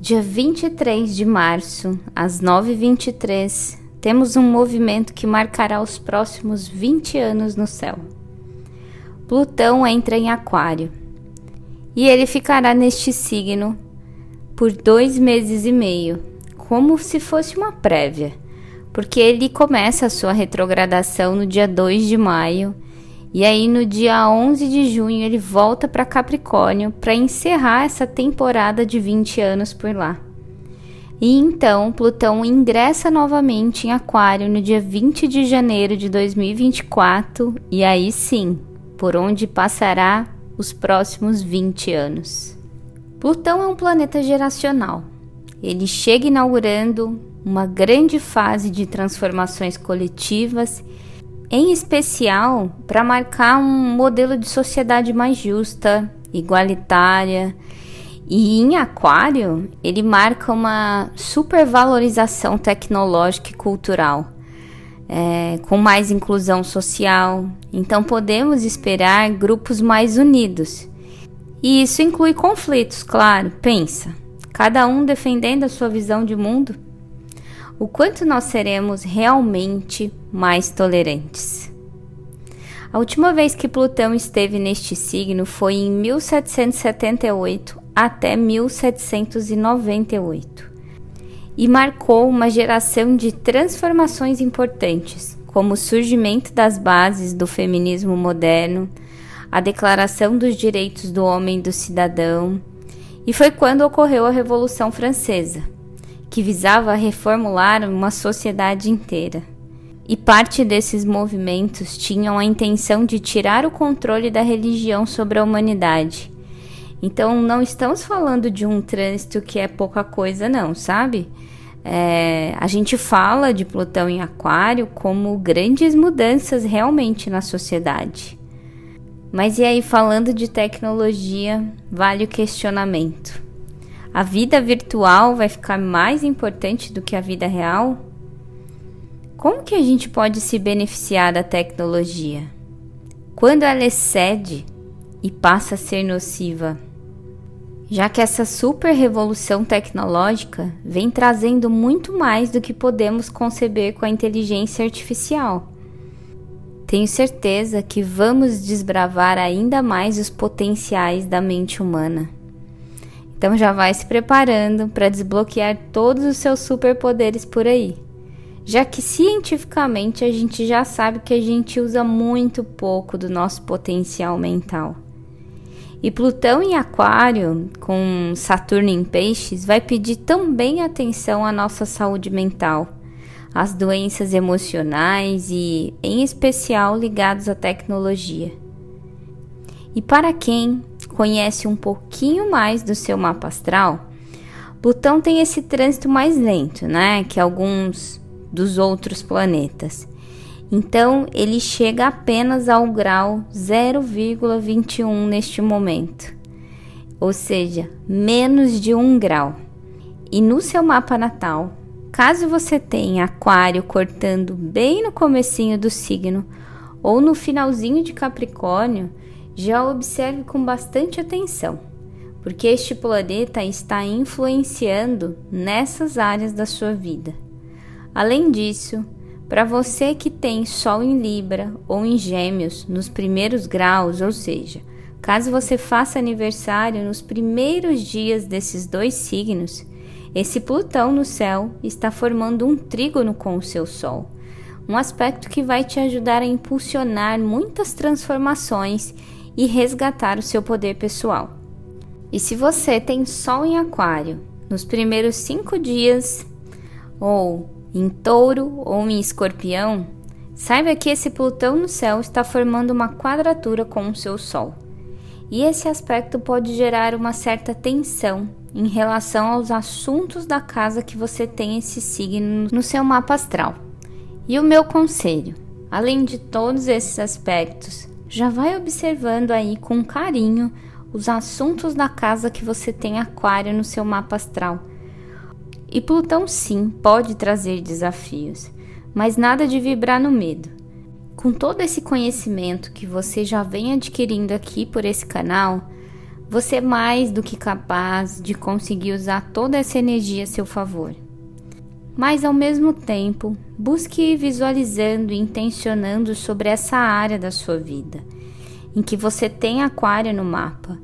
Dia 23 de março, às 9h23, temos um movimento que marcará os próximos 20 anos no céu. Plutão entra em Aquário e ele ficará neste signo por dois meses e meio, como se fosse uma prévia, porque ele começa a sua retrogradação no dia 2 de maio e aí no dia 11 de junho ele volta para Capricórnio para encerrar essa temporada de 20 anos por lá. E então Plutão ingressa novamente em Aquário no dia 20 de janeiro de 2024 e aí sim, por onde passará os próximos 20 anos. Plutão é um planeta geracional. Ele chega inaugurando uma grande fase de transformações coletivas em especial para marcar um modelo de sociedade mais justa, igualitária. E em Aquário, ele marca uma supervalorização tecnológica e cultural, é, com mais inclusão social. Então, podemos esperar grupos mais unidos. E isso inclui conflitos, claro, pensa. Cada um defendendo a sua visão de mundo o quanto nós seremos realmente mais tolerantes. A última vez que Plutão esteve neste signo foi em 1778 até 1798 e marcou uma geração de transformações importantes, como o surgimento das bases do feminismo moderno, a Declaração dos Direitos do Homem e do Cidadão, e foi quando ocorreu a Revolução Francesa que visava reformular uma sociedade inteira. E parte desses movimentos tinham a intenção de tirar o controle da religião sobre a humanidade. Então, não estamos falando de um trânsito que é pouca coisa, não, sabe? É, a gente fala de Plutão em Aquário como grandes mudanças realmente na sociedade. Mas e aí, falando de tecnologia, vale o questionamento a vida virtual vai ficar mais importante do que a vida real? Como que a gente pode se beneficiar da tecnologia? Quando ela excede e passa a ser nociva? Já que essa super revolução tecnológica vem trazendo muito mais do que podemos conceber com a inteligência artificial. Tenho certeza que vamos desbravar ainda mais os potenciais da mente humana. Então já vai se preparando para desbloquear todos os seus superpoderes por aí. Já que cientificamente a gente já sabe que a gente usa muito pouco do nosso potencial mental. E Plutão em Aquário, com Saturno em Peixes, vai pedir também atenção à nossa saúde mental, às doenças emocionais e, em especial, ligados à tecnologia. E para quem conhece um pouquinho mais do seu mapa astral, Plutão tem esse trânsito mais lento, né, que alguns dos outros planetas. Então, ele chega apenas ao grau 0,21 neste momento, ou seja, menos de um grau. E no seu mapa natal, caso você tenha Aquário cortando bem no comecinho do signo ou no finalzinho de Capricórnio, já observe com bastante atenção, porque este planeta está influenciando nessas áreas da sua vida. Além disso, para você que tem Sol em Libra ou em Gêmeos nos primeiros graus, ou seja, caso você faça aniversário nos primeiros dias desses dois signos, esse Plutão no céu está formando um trígono com o seu Sol, um aspecto que vai te ajudar a impulsionar muitas transformações e resgatar o seu poder pessoal. E se você tem Sol em Aquário nos primeiros cinco dias, ou em Touro ou em Escorpião, saiba que esse Plutão no céu está formando uma quadratura com o seu Sol. E esse aspecto pode gerar uma certa tensão em relação aos assuntos da casa que você tem esse signo no seu mapa astral. E o meu conselho, além de todos esses aspectos, já vai observando aí com carinho os assuntos da casa que você tem aquário no seu mapa astral. E Plutão sim pode trazer desafios, mas nada de vibrar no medo. Com todo esse conhecimento que você já vem adquirindo aqui por esse canal, Você é mais do que capaz de conseguir usar toda essa energia a seu favor. Mas ao mesmo tempo, busque ir visualizando e intencionando sobre essa área da sua vida em que você tem aquário no mapa,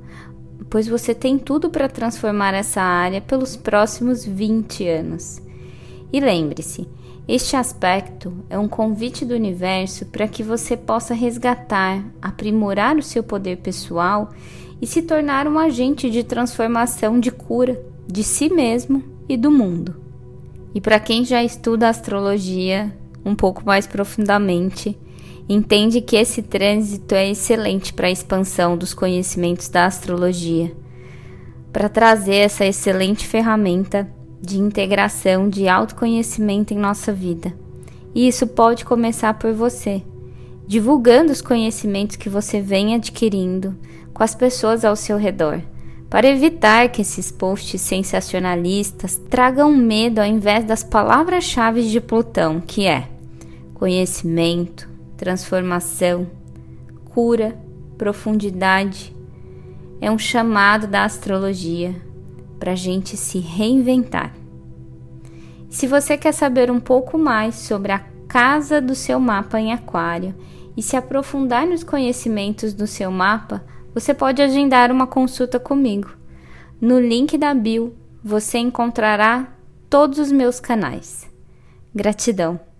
pois você tem tudo para transformar essa área pelos próximos 20 anos. E lembre-se, este aspecto é um convite do universo para que você possa resgatar, aprimorar o seu poder pessoal e se tornar um agente de transformação de cura de si mesmo e do mundo. E para quem já estuda astrologia um pouco mais profundamente, entende que esse trânsito é excelente para a expansão dos conhecimentos da astrologia, para trazer essa excelente ferramenta de integração de autoconhecimento em nossa vida. E isso pode começar por você, divulgando os conhecimentos que você vem adquirindo com as pessoas ao seu redor, para evitar que esses posts sensacionalistas tragam medo ao invés das palavras-chave de Plutão, que é conhecimento, transformação, cura, profundidade. É um chamado da astrologia para a gente se reinventar. Se você quer saber um pouco mais sobre a casa do seu mapa em Aquário e se aprofundar nos conhecimentos do seu mapa, você pode agendar uma consulta comigo. No link da bio você encontrará todos os meus canais. Gratidão!